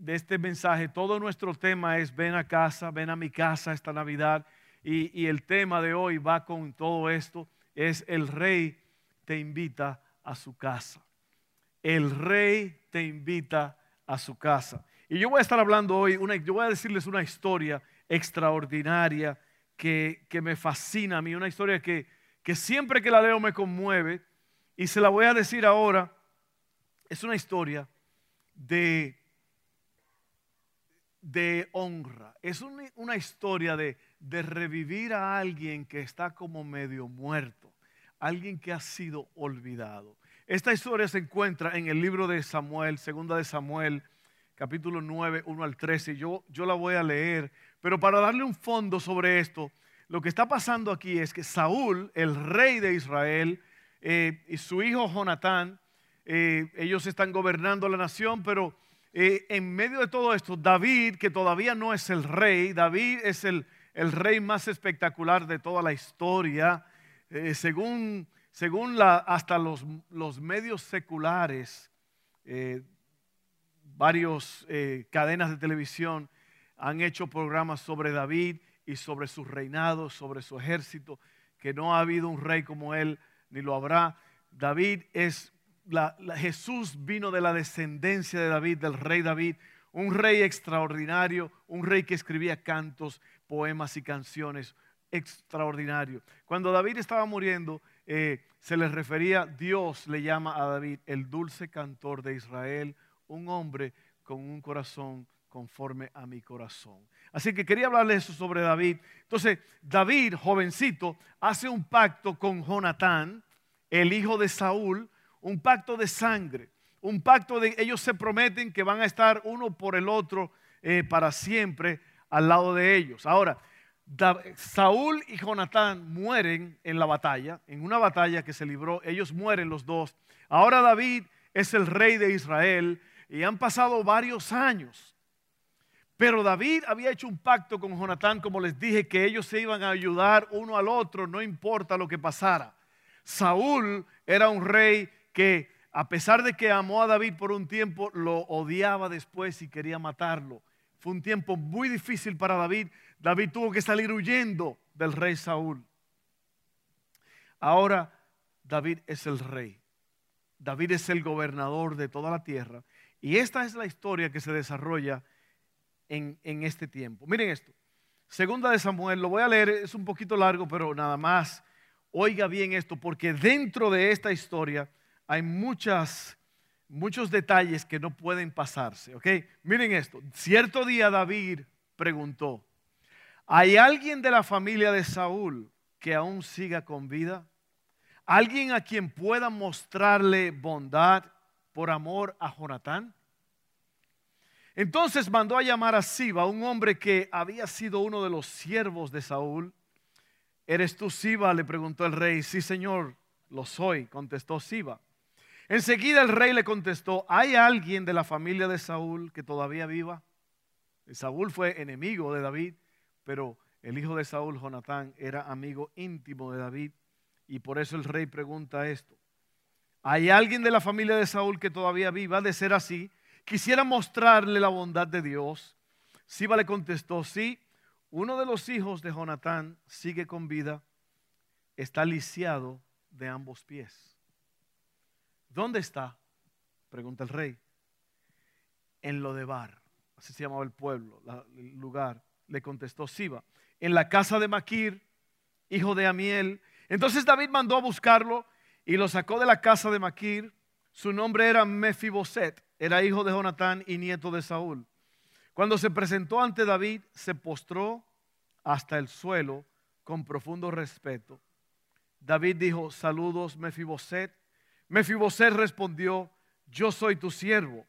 de este mensaje. Todo nuestro tema es ven a casa, ven a mi casa esta Navidad. Y, y el tema de hoy va con todo esto. Es el rey te invita a su casa. El rey te invita a su casa. Y yo voy a estar hablando hoy, una, yo voy a decirles una historia extraordinaria que, que me fascina a mí, una historia que, que siempre que la leo me conmueve y se la voy a decir ahora. Es una historia de de honra. Es una, historia de, de, revivir a alguien que está como medio muerto, alguien que ha sido olvidado. Esta historia se encuentra en el libro de Samuel, segunda de Samuel, capítulo 9, 1 al 13. Yo, yo la voy a leer, pero para darle un fondo sobre esto, lo que está pasando aquí es que Saúl, el rey de Israel, eh, y su hijo Jonatán, eh, ellos están gobernando la nación, pero eh, en medio de todo esto, David, que todavía no es el rey, David es el, rey más espectacular de toda la historia, eh, según, hasta los, medios seculares, eh, varios cadenas de televisión han hecho programas sobre David y sobre su reinado, sobre su ejército, que no ha habido un rey como él, ni lo habrá. David es Jesús vino de la descendencia de David, del rey David, un rey extraordinario, un rey que escribía cantos, poemas y canciones extraordinario. Cuando David estaba muriendo, eh, se le refería, Dios le llama a David el dulce cantor de Israel, un hombre con un corazón conforme a mi corazón. Así que quería hablarles eso sobre David. Entonces, David, jovencito, hace un pacto con Jonatán, el hijo de Saúl, un pacto de sangre, un pacto de ellos se prometen que van a estar uno por el otro eh, para siempre al lado de ellos. Ahora, Saúl y Jonatán mueren en la batalla, en una batalla que se libró, ellos mueren los dos. Ahora David es el rey de Israel y han pasado varios años. Pero David había hecho un pacto con Jonatán, como les dije, que ellos se iban a ayudar uno al otro, no importa lo que pasara. Saúl era un rey que a pesar de que amó a David por un tiempo, lo odiaba después y quería matarlo. Fue un tiempo muy difícil para David. David tuvo que salir huyendo del rey Saúl. Ahora David es el rey. David es el gobernador de toda la tierra. Y esta es la historia que se desarrolla en, en este tiempo. Miren esto. Segunda de Samuel, lo voy a leer, es un poquito largo, pero nada más. Oiga bien esto, porque dentro de esta historia hay muchas, muchos detalles que no pueden pasarse. Miren esto. Cierto día David preguntó, ¿hay alguien de la familia de Saúl que aún siga con vida? ¿Alguien a quien pueda mostrarle bondad por amor a Jonatán? Entonces mandó a llamar a Siba, un hombre que había sido uno de los siervos de Saúl. ¿Eres tú Siba? le preguntó el rey. Sí, señor, lo soy, contestó Siba. Enseguida el rey le contestó, ¿hay alguien de la familia de Saúl que todavía viva? Saúl fue enemigo de David, pero el hijo de Saúl, Jonatán, era amigo íntimo de David. Y por eso el rey pregunta esto. ¿Hay alguien de la familia de Saúl que todavía viva? De ser así, quisiera mostrarle la bondad de Dios. Siba le contestó, sí, uno de los hijos de Jonatán sigue con vida, está lisiado de ambos pies. ¿Dónde está? Pregunta el rey. En Lodebar, así se llamaba el pueblo, el lugar. Le contestó Siba. En la casa de Maquir, hijo de Amiel. Entonces David mandó a buscarlo y lo sacó de la casa de Maquir. Su nombre era Mefiboset, era hijo de Jonatán y nieto de Saúl. Cuando se presentó ante David, se postró hasta el suelo con profundo respeto. David dijo, saludos Mefiboset. Mefiboset respondió, yo soy tu siervo.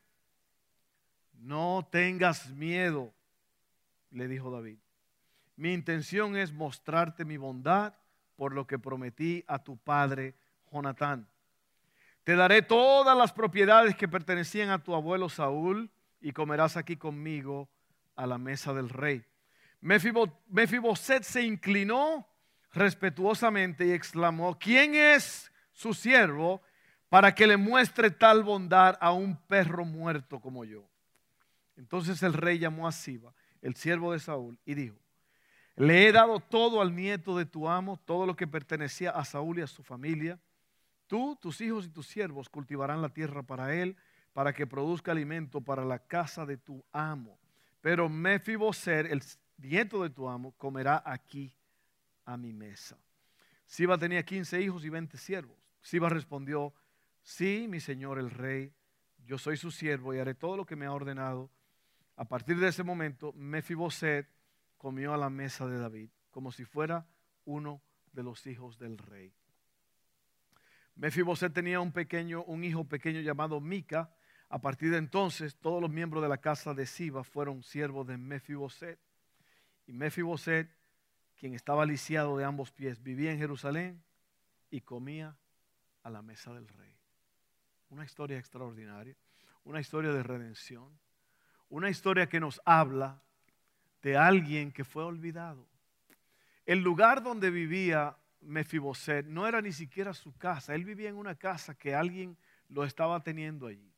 No tengas miedo, le dijo David. Mi intención es mostrarte mi bondad por lo que prometí a tu padre Jonatán. Te daré todas las propiedades que pertenecían a tu abuelo Saúl y comerás aquí conmigo a la mesa del rey. Mefiboset se inclinó respetuosamente y exclamó, ¿quién es su siervo para que le muestre tal bondad a un perro muerto como yo? Entonces el rey llamó a Siba, el siervo de Saúl, y dijo, le he dado todo al nieto de tu amo, todo lo que pertenecía a Saúl y a su familia. Tú, tus hijos y tus siervos cultivarán la tierra para él, para que produzca alimento para la casa de tu amo. Pero Mefiboset, el nieto de tu amo, comerá aquí a mi mesa. Siba tenía 15 hijos y 20 siervos. Siba respondió, sí, mi señor el rey, yo soy su siervo y haré todo lo que me ha ordenado. A partir de ese momento, Mefiboset comió a la mesa de David, como si fuera uno de los hijos del rey. Mefiboset tenía un pequeño, un hijo pequeño llamado Mica. A partir de entonces, todos los miembros de la casa de Siba fueron siervos de Mefiboset. Y Mefiboset, quien estaba lisiado de ambos pies, vivía en Jerusalén y comía a la mesa del rey. Una historia extraordinaria, una historia de redención, una historia que nos habla de alguien que fue olvidado. El lugar donde vivía Mefiboset no era ni siquiera su casa, él vivía en una casa que alguien lo estaba teniendo allí.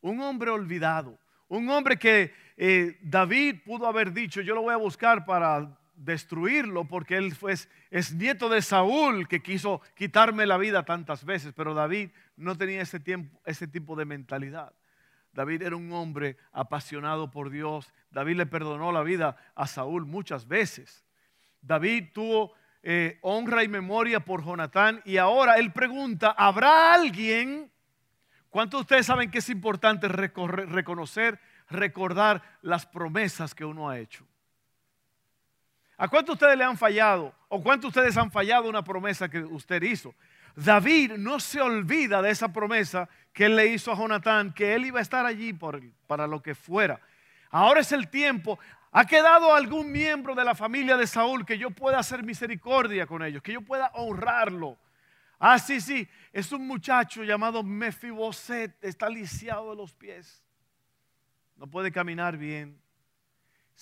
Un hombre olvidado, un hombre que eh, David pudo haber dicho, yo lo voy a buscar para destruirlo porque él fue, es nieto de Saúl que quiso quitarme la vida tantas veces, pero David no tenía ese, tiempo, ese tipo de mentalidad. David era un hombre apasionado por Dios. David le perdonó la vida a Saúl muchas veces. David tuvo eh, honra y memoria por Jonatán y ahora él pregunta, ¿habrá alguien? ¿Cuántos de ustedes saben que es importante reconocer, recordar las promesas que uno ha hecho? ¿A cuántos de ustedes le han fallado? ¿O cuántos de ustedes han fallado una promesa que usted hizo? David no se olvida de esa promesa que él le hizo a Jonatán, que él iba a estar allí para lo que fuera. Ahora es el tiempo. ¿Ha quedado algún miembro de la familia de Saúl que yo pueda hacer misericordia con ellos, que yo pueda honrarlo? Ah, sí, sí, es un muchacho llamado Mefiboset, está lisiado de los pies, no puede caminar bien.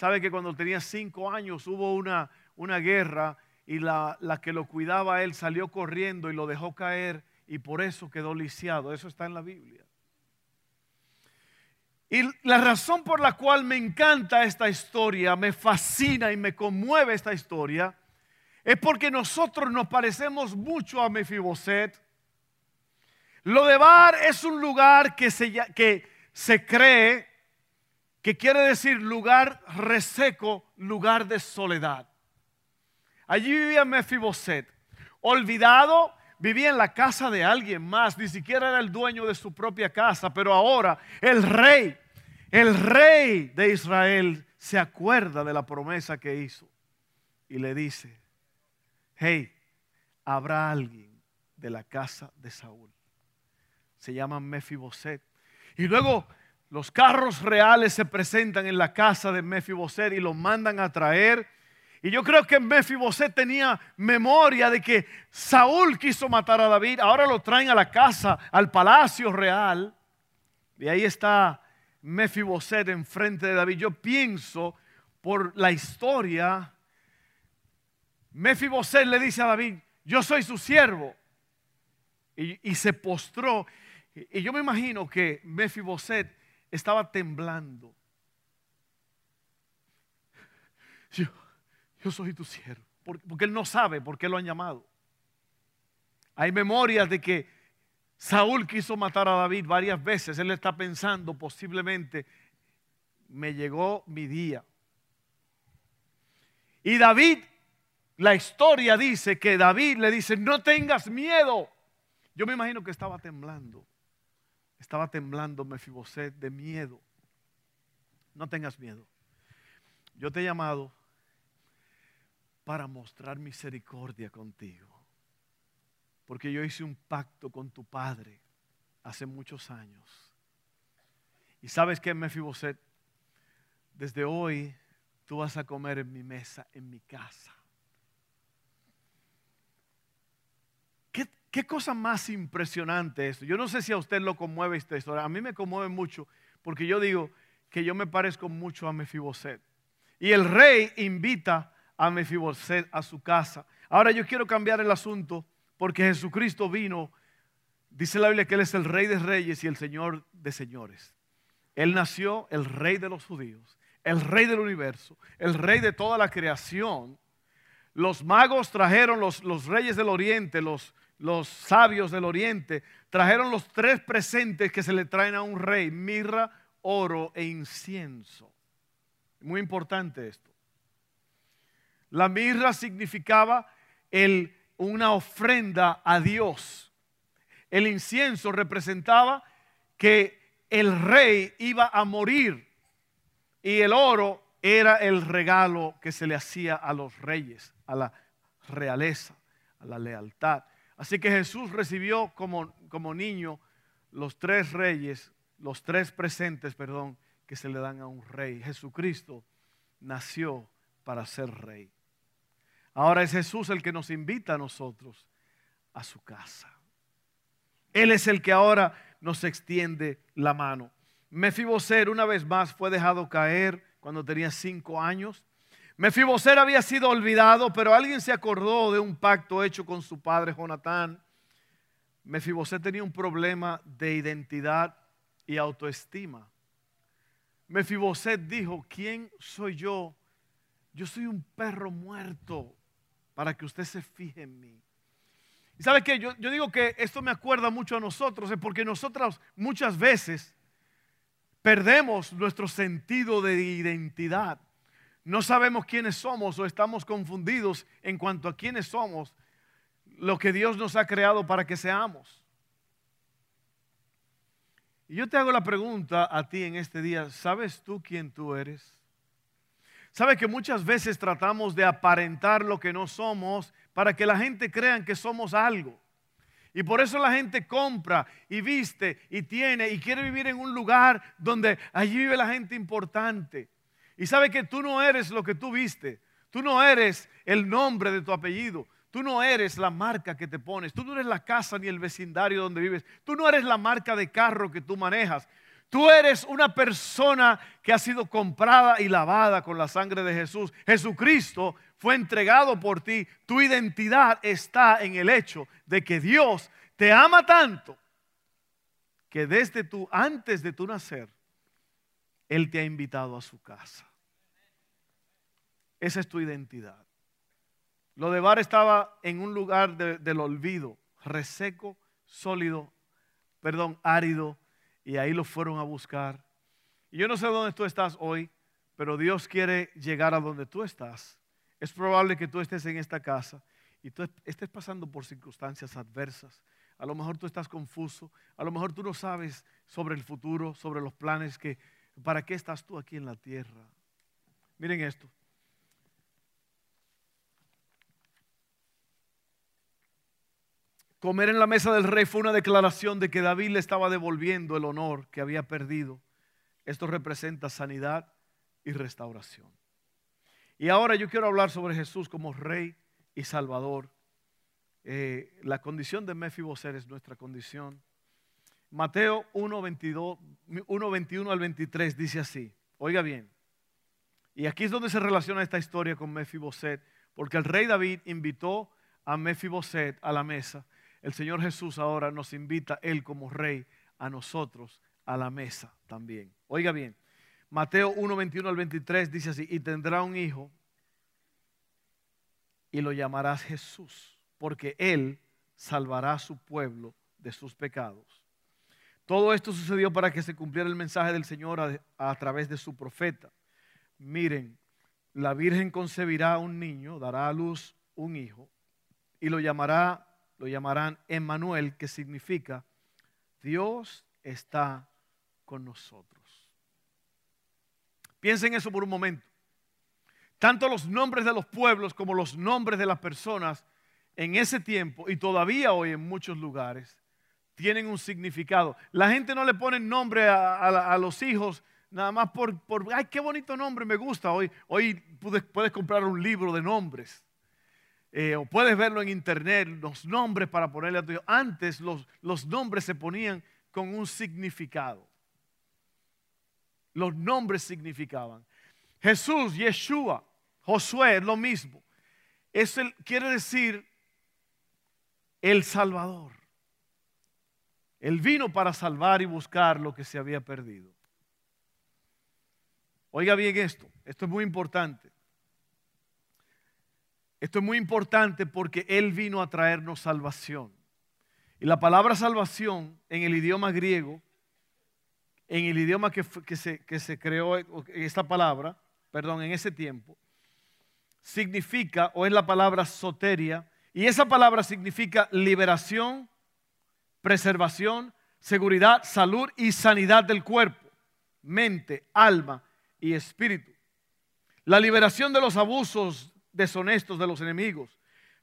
Sabe que cuando tenía cinco años hubo una, una guerra y la, la que lo cuidaba a él salió corriendo y lo dejó caer y por eso quedó lisiado. Eso está en la Biblia. Y la razón por la cual me encanta esta historia, me fascina y me conmueve esta historia, es porque nosotros nos parecemos mucho a Mefiboset. Lo de Bar es un lugar que se, que se cree que quiere decir lugar reseco, lugar de soledad. Allí vivía Mefiboset, olvidado, vivía en la casa de alguien más, ni siquiera era el dueño de su propia casa, pero ahora el rey, el rey de Israel se acuerda de la promesa que hizo y le dice, hey, habrá alguien de la casa de Saúl. Se llama Mefiboset. Y luego los carros reales se presentan en la casa de Mefiboset y lo mandan a traer y yo creo que Mefiboset tenía memoria de que Saúl quiso matar a David. Ahora lo traen a la casa, al palacio real. Y ahí está Mefiboset enfrente de David. Yo pienso por la historia, Mefiboset le dice a David, yo soy su siervo. Y, se postró. Y, y yo me imagino que Mefiboset estaba temblando. Yo, yo soy tu siervo. Porque él no sabe por qué lo han llamado. Hay memorias de que Saúl quiso matar a David varias veces. Él está pensando posiblemente, me llegó mi día. Y David, la historia dice que David le dice, no tengas miedo. Yo me imagino que estaba temblando. Estaba temblando Mefiboset de miedo. No tengas miedo. Yo te he llamado para mostrar misericordia contigo. Porque yo hice un pacto con tu padre hace muchos años. Y sabes que Mefiboset, desde hoy tú vas a comer en mi mesa, en mi casa. ¿Qué, qué cosa más impresionante esto? Yo no sé si a usted lo conmueve esta historia. A mí me conmueve mucho porque yo digo que yo me parezco mucho a Mefiboset. Y el rey invita a Mefiboset a su casa. Ahora yo quiero cambiar el asunto porque Jesucristo vino, dice la Biblia que Él es el rey de reyes y el señor de señores. Él nació el rey de los judíos, el rey del universo, el rey de toda la creación. Los magos trajeron, los, los reyes del oriente, los, los sabios del oriente, trajeron los tres presentes que se le traen a un rey, mirra, oro e incienso. Muy importante esto. La mirra significaba el, una ofrenda a Dios. El incienso representaba que el rey iba a morir y el oro era el regalo que se le hacía a los reyes, a la realeza, a la lealtad. Así que Jesús recibió como, como niño los tres reyes, los tres presentes, perdón, que se le dan a un rey. Jesucristo nació para ser rey. Ahora es Jesús el que nos invita a nosotros a su casa. Él es el que ahora nos extiende la mano. Mefiboser una vez más fue dejado caer cuando tenía cinco años. Mefiboser había sido olvidado, pero alguien se acordó de un pacto hecho con su padre Jonatán. Mefiboset tenía un problema de identidad y autoestima. Mefiboset dijo, ¿quién soy yo? Yo soy un perro muerto para que usted se fije en mí. Y sabe qué, yo digo que esto me acuerda mucho a nosotros, es porque nosotros muchas veces perdemos nuestro sentido de identidad no sabemos quiénes somos o estamos confundidos en cuanto a quiénes somos, lo que Dios nos ha creado para que seamos. Y yo te hago la pregunta a ti en este día, ¿sabes tú quién tú eres? ¿Sabes que muchas veces tratamos de aparentar lo que no somos para que la gente crea que somos algo? Y por eso la gente compra y viste y tiene y quiere vivir en un lugar donde allí vive la gente importante. Y sabe que tú no eres lo que tú viste. Tú no eres el nombre de tu apellido. Tú no eres la marca que te pones. Tú no eres la casa ni el vecindario donde vives. Tú no eres la marca de carro que tú manejas. Tú eres una persona que ha sido comprada y lavada con la sangre de Jesús. Jesucristo fue entregado por ti. Tu identidad está en el hecho de que Dios te ama tanto que desde tu antes de tu nacer él te ha invitado a su casa. Esa es tu identidad. Lo de Bar estaba en un lugar del olvido, reseco, sólido, perdón, árido, y ahí lo fueron a buscar. Y yo no sé dónde tú estás hoy, pero Dios quiere llegar a donde tú estás. Es probable que tú estés en esta casa y tú estés pasando por circunstancias adversas. A lo mejor tú estás confuso, a lo mejor tú no sabes sobre el futuro, sobre los planes que, ¿para qué estás tú aquí en la tierra? Miren esto. Comer en la mesa del rey fue una declaración de que David le estaba devolviendo el honor que había perdido. Esto representa sanidad y restauración. Y ahora yo quiero hablar sobre Jesús como rey y salvador. Eh, la condición de Mefiboset es nuestra condición. Mateo 1, 21 al 23 dice así. Oiga bien. Y aquí es donde se relaciona esta historia con Mefiboset, porque el rey David invitó a Mefiboset a la mesa el Señor Jesús ahora nos invita, Él como Rey, a nosotros a la mesa también. Oiga bien, Mateo 1, 21 al 23 dice así, y tendrá un hijo y lo llamarás Jesús, porque Él salvará a su pueblo de sus pecados. Todo esto sucedió para que se cumpliera el mensaje del Señor a, a través de su profeta. Miren, la Virgen concebirá un niño, dará a luz un hijo y lo llamará lo llamarán Emmanuel, que significa Dios está con nosotros. Piensen eso por un momento. Tanto los nombres de los pueblos como los nombres de las personas en ese tiempo y todavía hoy en muchos lugares tienen un significado. La gente no le pone nombre a, los hijos nada más por, por ay, qué bonito nombre, me gusta. Hoy, hoy puedes comprar un libro de nombres. Eh, o puedes verlo en internet, los nombres para ponerle a tu hijo. Antes los, los nombres se ponían con un significado. Los nombres significaban. Jesús, Yeshua, Josué es lo mismo. Es el, quiere decir el Salvador. Él vino para salvar y buscar lo que se había perdido. Oiga bien esto, esto es muy importante. Esto es muy importante porque Él vino a traernos salvación. Y la palabra salvación en el idioma griego, en el idioma que, se, que se creó esta palabra, perdón, en ese tiempo, significa, o es la palabra soteria, y esa palabra significa liberación, preservación, seguridad, salud y sanidad del cuerpo, mente, alma y espíritu. La liberación de los abusos deshonestos de los enemigos,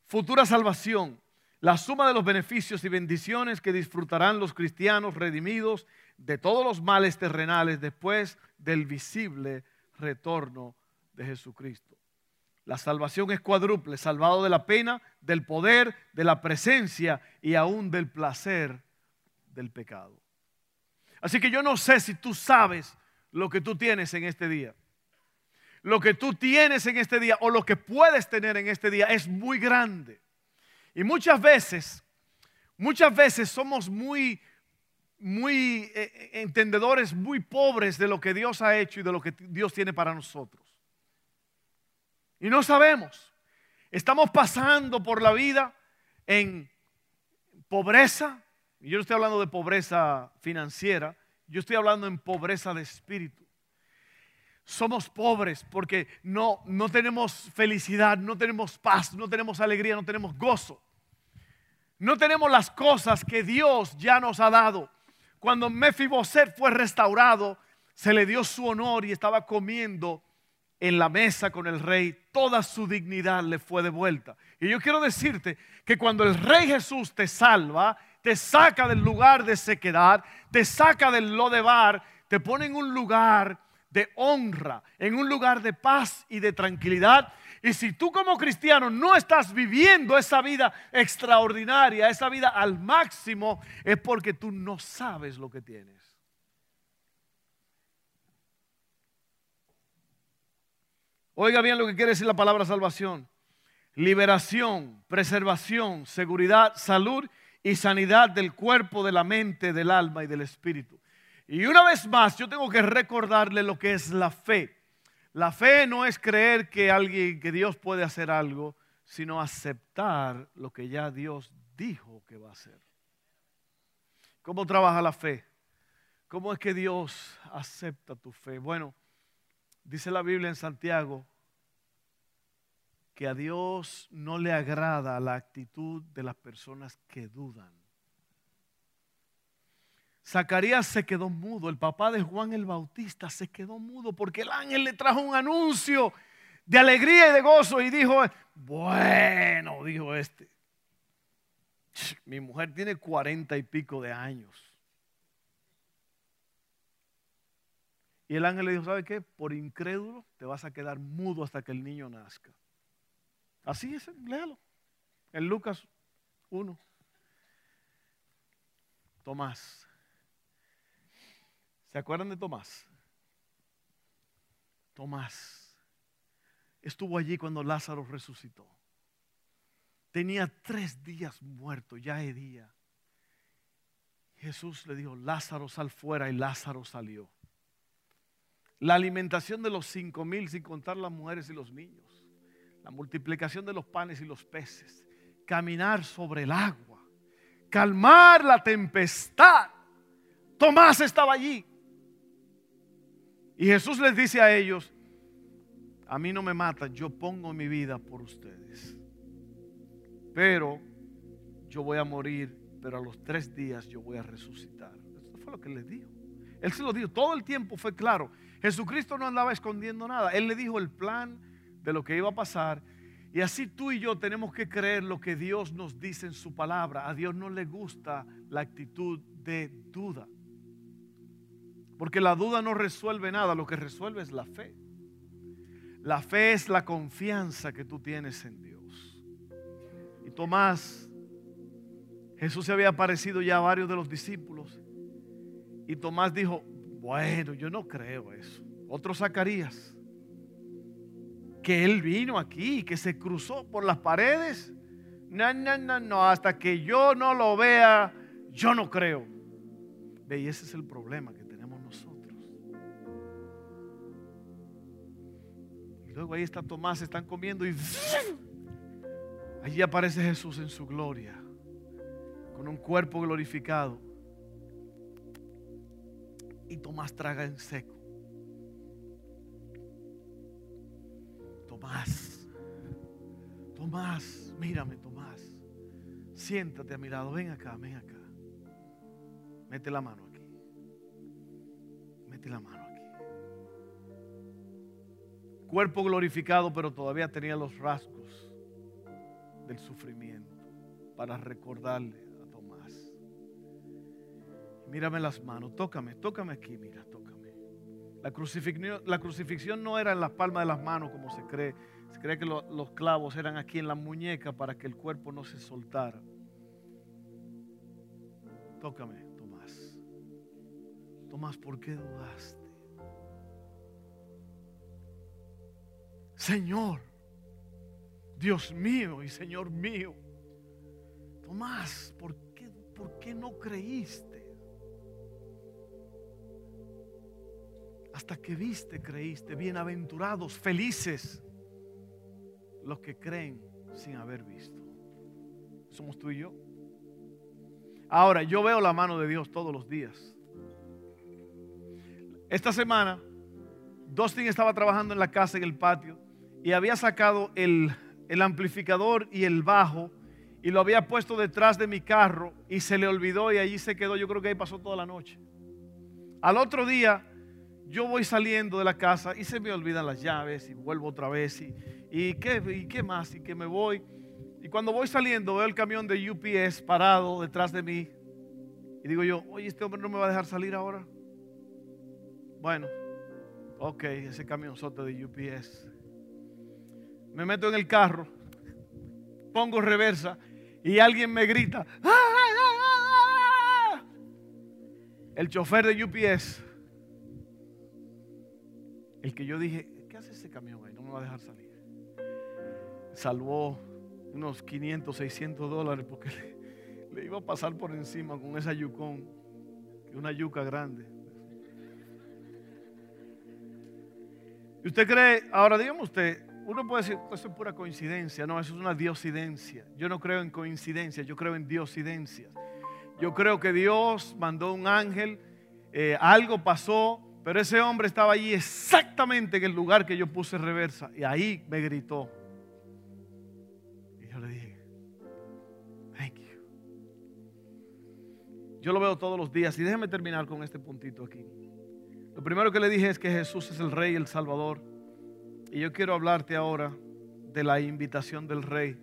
futura salvación, la suma de los beneficios y bendiciones que disfrutarán los cristianos redimidos de todos los males terrenales después del visible retorno de Jesucristo. La salvación es cuádruple, salvado de la pena, del poder, de la presencia y aún del placer del pecado. Así que yo no sé si tú sabes lo que tú tienes en este día. Lo que tú tienes en este día o lo que puedes tener en este día es muy grande. Y muchas veces, muchas veces somos muy, muy eh, eh, entendedores, muy pobres de lo que Dios ha hecho y de lo que Dios tiene para nosotros. Y no sabemos. Estamos pasando por la vida en pobreza. Y yo no estoy hablando de pobreza financiera, yo estoy hablando en pobreza de espíritu. Somos pobres porque no, no tenemos felicidad, no tenemos paz, no tenemos alegría, no tenemos gozo. No tenemos las cosas que Dios ya nos ha dado. Cuando Mefiboset fue restaurado, se le dio su honor y estaba comiendo en la mesa con el rey, toda su dignidad le fue devuelta. Y yo quiero decirte que cuando el rey Jesús te salva, te saca del lugar de sequedad, te saca del lodebar, te pone en un lugar de honra, en un lugar de paz y de tranquilidad. Y si tú como cristiano no estás viviendo esa vida extraordinaria, esa vida al máximo, es porque tú no sabes lo que tienes. Oiga bien lo que quiere decir la palabra salvación. Liberación, preservación, seguridad, salud y sanidad del cuerpo, de la mente, del alma y del espíritu. Y una vez más, yo tengo que recordarle lo que es la fe. La fe no es creer que alguien, que Dios puede hacer algo, sino aceptar lo que ya Dios dijo que va a hacer. ¿Cómo trabaja la fe? ¿Cómo es que Dios acepta tu fe? Bueno, Dice la Biblia en Santiago que a Dios no le agrada la actitud de las personas que dudan. Zacarías se quedó mudo, el papá de Juan el Bautista se quedó mudo porque el ángel le trajo un anuncio de alegría y de gozo y dijo, bueno, dijo este, mi mujer tiene cuarenta y pico de años. Y el ángel le dijo, ¿sabe qué? Por incrédulo te vas a quedar mudo hasta que el niño nazca. Así es, léalo. En Lucas 1. Tomás. ¿Se acuerdan de Tomás? Tomás estuvo allí cuando Lázaro resucitó. Tenía tres días muerto, ya día. Jesús le dijo, Lázaro sal fuera y Lázaro salió. La alimentación de los cinco mil, sin contar las mujeres y los niños. La multiplicación de los panes y los peces. Caminar sobre el agua. Calmar la tempestad. Tomás estaba allí. Y Jesús les dice a ellos, a mí no me matan, yo pongo mi vida por ustedes. Pero yo voy a morir, pero a los tres días yo voy a resucitar. Eso fue lo que les dijo. Él se lo dijo, todo el tiempo fue claro. Jesucristo no andaba escondiendo nada. Él le dijo el plan de lo que iba a pasar. Y así tú y yo tenemos que creer lo que Dios nos dice en su palabra. A Dios no le gusta la actitud de duda. Porque la duda no resuelve nada, lo que resuelve es la fe. La fe es la confianza que tú tienes en Dios. Y Tomás, Jesús se había aparecido ya a varios de los discípulos. Y Tomás dijo, bueno, yo no creo eso. Otro Zacarías, que él vino aquí, que se cruzó por las paredes. No, no, no, no, hasta que yo no lo vea, yo no creo. Ve, y ese es el problema que luego ahí está Tomás, están comiendo y allí aparece Jesús en su gloria, con un cuerpo glorificado. Y Tomás traga en seco. Tomás, Tomás, mírame, Tomás. Siéntate a mi lado, ven acá, ven acá. Mete la mano aquí. Mete la mano. Cuerpo glorificado, pero todavía tenía los rasgos del sufrimiento para recordarle a Tomás. Mírame las manos, tócame, tócame aquí, mira, tócame. La crucifixión, no era en las palmas de las manos como se cree. Se cree que los clavos eran aquí en la muñeca para que el cuerpo no se soltara. Tócame, Tomás. Tomás, ¿por qué dudaste? Señor, Dios mío y Señor mío. Tomás, ¿por qué, por qué no creíste? Hasta que viste, creíste. Bienaventurados, felices los que creen sin haber visto. Somos tú y yo. Ahora, yo veo la mano de Dios todos los días. Esta semana, Dustin estaba trabajando en la casa, en el patio, y había sacado el, amplificador y el bajo y lo había puesto detrás de mi carro y se le olvidó y allí se quedó. Yo creo que ahí pasó toda la noche. Al otro día, yo voy saliendo de la casa y se me olvidan las llaves y vuelvo otra vez y, y, ¿qué, y qué más y que me voy. Y cuando voy saliendo veo el camión de UPS parado detrás de mí y digo yo, oye, este hombre no me va a dejar salir ahora. Bueno, ok, ese camionzote de UPS. Me meto en el carro, pongo reversa y alguien me grita. ¡Ah, ah, ah, el chofer de UPS el que yo dije, ¿qué hace ese camión ahí? No me va a dejar salir. Salvó unos 500, 600 dólares porque le, iba a pasar por encima con esa yucón, una yuca grande. ¿Y usted cree, ahora dígame usted, uno puede decir, eso es pura coincidencia, no, eso es una diosidencia. Yo no creo en coincidencia, yo creo en diosidencia. Yo creo que Dios mandó un ángel, eh, algo pasó, pero ese hombre estaba allí exactamente en el lugar que yo puse reversa. Y ahí me gritó. Y yo le dije, thank you. Yo lo veo todos los días. Y déjeme terminar con este puntito aquí. Lo primero que le dije es que Jesús es el Rey, el Salvador. Y yo quiero hablarte ahora de la invitación del Rey.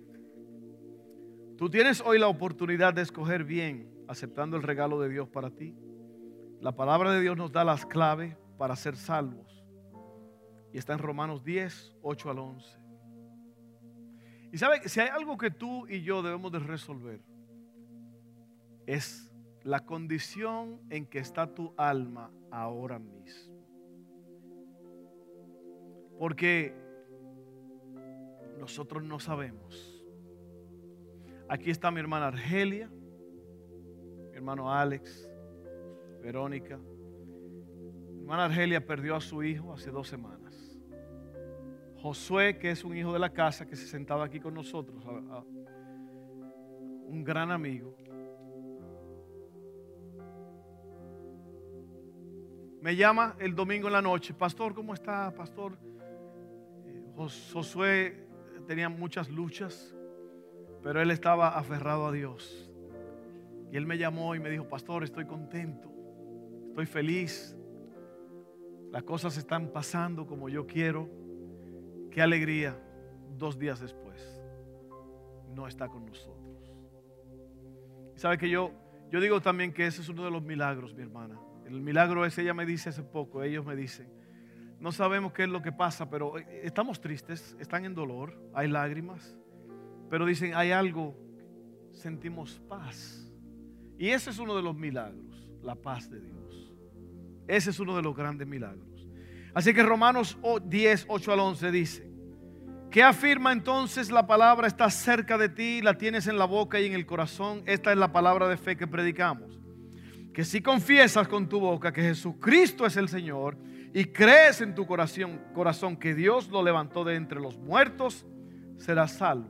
Tú tienes hoy la oportunidad de escoger bien, aceptando el regalo de Dios para ti. La palabra de Dios nos da las claves para ser salvos. Y está en Romanos 10, 8 al 11. Y sabe si hay algo que tú y yo debemos de resolver, es la condición en que está tu alma ahora mismo. Porque nosotros no sabemos. Aquí está mi hermana Argelia, mi hermano Alex, Verónica. Mi hermana Argelia perdió a su hijo hace dos semanas. Josué, que es un hijo de la casa, que se sentaba aquí con nosotros, un gran amigo. Me llama el domingo en la noche, pastor, ¿cómo está, pastor? Josué tenía muchas luchas, pero él estaba aferrado a Dios. Y él me llamó y me dijo, pastor, estoy contento Estoy feliz. Las cosas están pasando como yo quiero. Qué alegría. Dos días después, no está con nosotros. Y sabe que yo, yo digo también que ese es uno de los milagros, mi hermana. El milagro ese, ella me dice hace poco, ellos me dicen, no sabemos qué es lo que pasa, pero eh, estamos tristes, están en dolor, hay lágrimas, pero dicen, hay algo, sentimos paz. Y ese es uno de los milagros, la paz de Dios. Ese es uno de los grandes milagros. Así que Romanos 10, 8 al 11 dice, ¿qué afirma entonces la palabra está cerca de ti, la tienes en la boca y en el corazón? Esta es la palabra de fe que predicamos. Que si confiesas con tu boca que Jesucristo es el Señor y crees en tu corazón, corazón que Dios lo levantó de entre los muertos, serás salvo.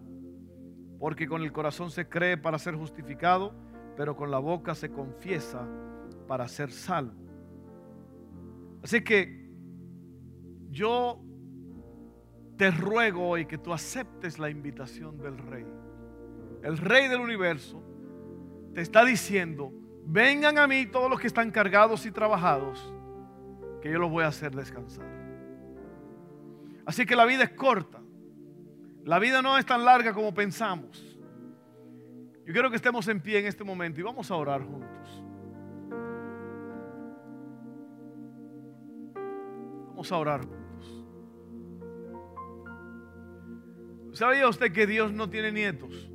Porque con el corazón se cree para ser justificado, pero con la boca se confiesa para ser salvo. Así que yo te ruego hoy que tú aceptes la invitación del rey. El rey del universo te está diciendo, vengan a mí todos los que están cargados y trabajados, que yo los voy a hacer descansar. Así que la vida es corta. La vida no es tan larga como pensamos. Yo quiero que estemos en pie en este momento y vamos a orar juntos. Vamos a orar juntos. ¿Sabía usted que Dios no tiene nietos?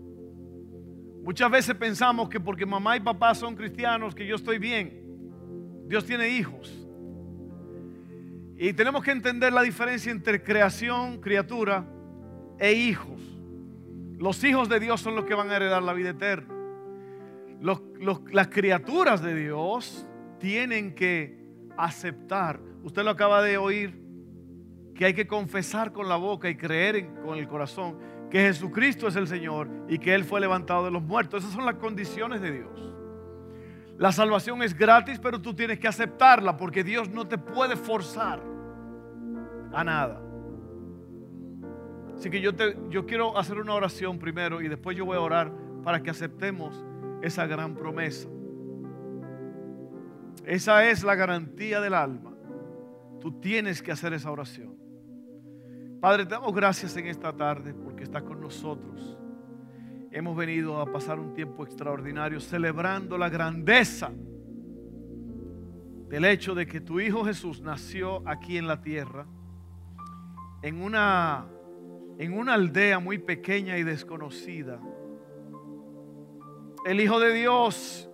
Muchas veces pensamos que porque mamá y papá son cristianos, que yo estoy bien. Dios tiene hijos. Y tenemos que entender la diferencia entre creación, criatura e hijos. Los hijos de Dios son los que van a heredar la vida eterna. las criaturas de Dios tienen que aceptar. Usted lo acaba de oír, que hay que confesar con la boca y creer con el corazón que Jesucristo es el Señor y que Él fue levantado de los muertos. Esas son las condiciones de Dios. La salvación es gratis, pero tú tienes que aceptarla porque Dios no te puede forzar a nada. Así que yo, te, yo quiero hacer una oración primero y después yo voy a orar para que aceptemos esa gran promesa. Esa es la garantía del alma. Tú tienes que hacer esa oración. Padre, te damos gracias en esta tarde porque estás con nosotros. Hemos venido a pasar un tiempo extraordinario celebrando la grandeza del hecho de que tu Hijo Jesús nació aquí en la tierra, en una, en una aldea muy pequeña y desconocida. El Hijo de Dios,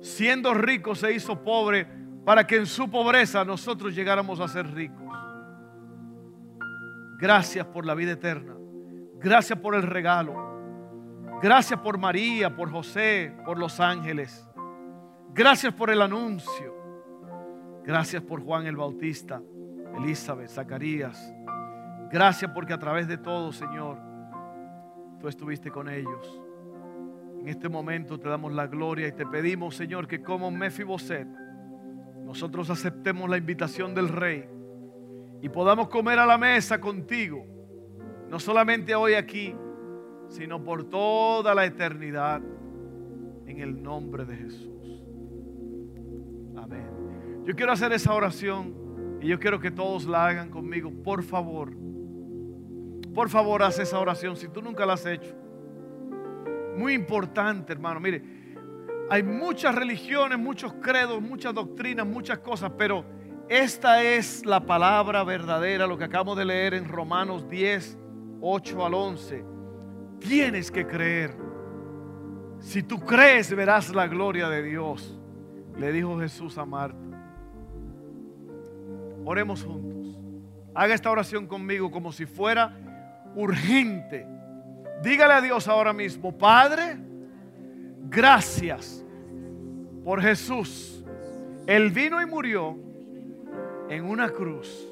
siendo rico, se hizo pobre para que en su pobreza nosotros llegáramos a ser ricos. Gracias por la vida eterna. Gracias por el regalo. Gracias por María, por José, por los ángeles. Gracias por el anuncio. Gracias por Juan el Bautista, Elizabeth, Zacarías. Gracias porque a través de todo, Señor, tú estuviste con ellos. En este momento te damos la gloria y te pedimos, Señor, que como Mefiboset, nosotros aceptemos la invitación del Rey y podamos comer a la mesa contigo, no solamente hoy aquí, sino por toda la eternidad, en el nombre de Jesús. Amén. Yo quiero hacer esa oración y yo quiero que todos la hagan conmigo, por favor. Por favor, haz esa oración si tú nunca la has hecho. Muy importante, hermano. Mire, hay muchas religiones, muchos credos, muchas doctrinas, muchas cosas, pero esta es la palabra verdadera, lo que acabamos de leer en Romanos 10, 8 al 11. Tienes que creer. Si tú crees, verás la gloria de Dios, le dijo Jesús a Marta. Oremos juntos. Haga esta oración conmigo como si fuera urgente. Dígale a Dios ahora mismo, Padre, gracias por Jesús. Él vino y murió en una cruz.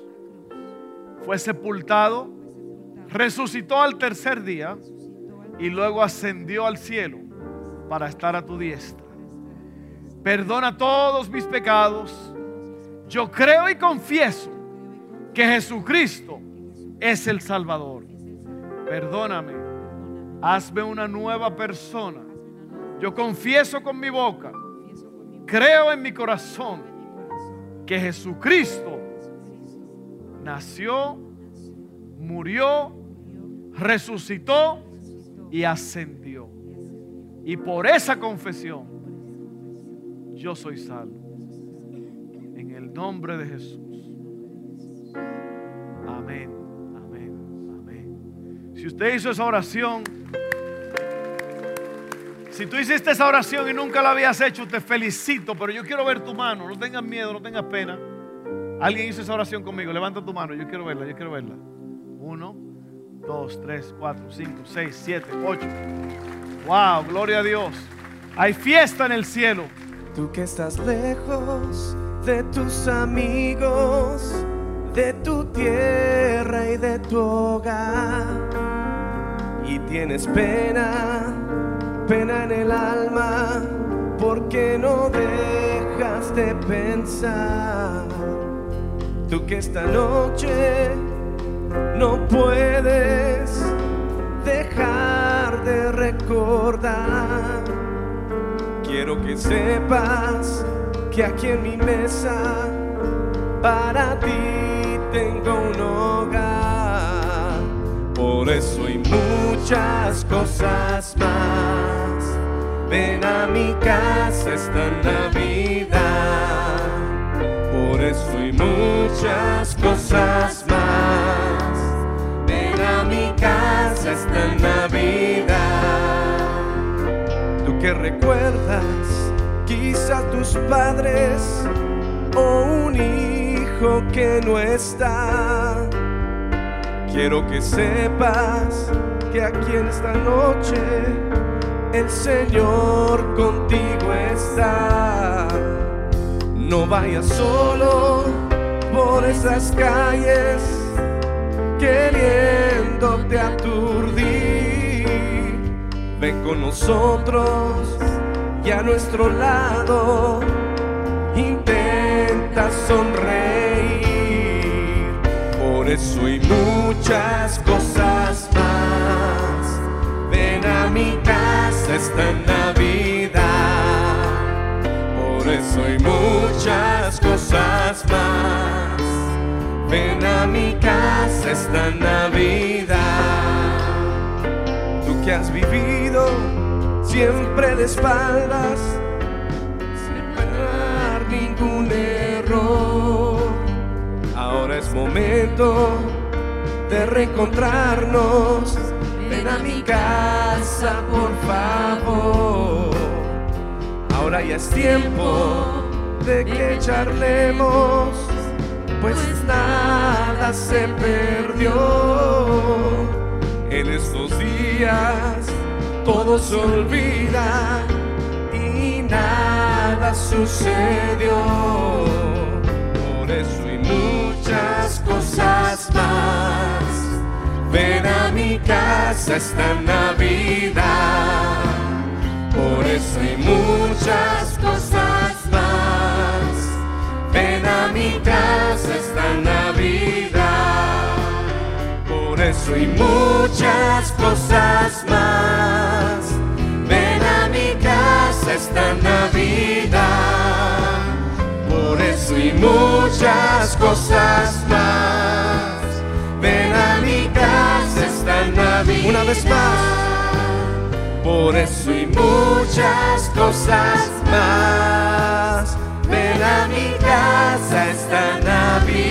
Fue sepultado, resucitó al tercer día y luego ascendió al cielo para estar a tu diestra. Perdona todos mis pecados. Yo creo y confieso que Jesucristo es el Salvador. Perdóname. Hazme una nueva persona. Yo confieso con mi boca. Creo en mi corazón que Jesucristo nació, murió, resucitó y ascendió. Y por esa confesión yo soy salvo. nombre de Jesús. Amén, amén, amén. Si usted hizo esa oración, si tú hiciste esa oración y nunca la habías hecho, te felicito, pero yo quiero ver tu mano. No tengas miedo, no tengas pena. Alguien hizo esa oración conmigo. Levanta tu mano, yo quiero verla, yo quiero verla. Uno, dos, tres, cuatro, cinco, seis, siete, ocho. Wow, gloria a Dios. Hay fiesta en el cielo. Tú que estás lejos de tus amigos, de tu tierra y de tu hogar, y tienes pena pena en el alma porque no dejas de pensar. Tú que esta noche no puedes Quiero que sepas que aquí en mi mesa para ti tengo un hogar. Por eso hay muchas cosas más Ven a mi casa esta Navidad. Por eso hay muchas cosas más. Ven a mi casa esta Navidad. Que recuerdas quizás tus padres o un hijo que no está. Quiero que sepas que aquí en esta noche el Señor contigo está. No vayas solo por esas calles queriéndote aturdir. Con nosotros y a nuestro lado intenta sonreír. Por eso hay muchas cosas más. Ven a mi casa esta Navidad. Por eso hay muchas cosas más. Ven a mi casa esta Navidad. Que has vivido siempre de espaldas, sin pagar ningún error. Ahora es momento de reencontrarnos ven a mi casa, por favor. Ahora ya es tiempo de que charlemos, pues nada se perdió. En estos días todo se olvida y nada sucedió. Por eso hay muchas cosas más Ven a mi casa esta Navidad. Por eso hay muchas cosas más. Ven a mi casa esta Navidad por eso y muchas cosas más. Ven a mi casa esta Navidad, por eso y muchas cosas más. Ven a mi casa esta Navidad. Una vez más. Por eso y muchas cosas más. Ven a mi casa esta Navidad.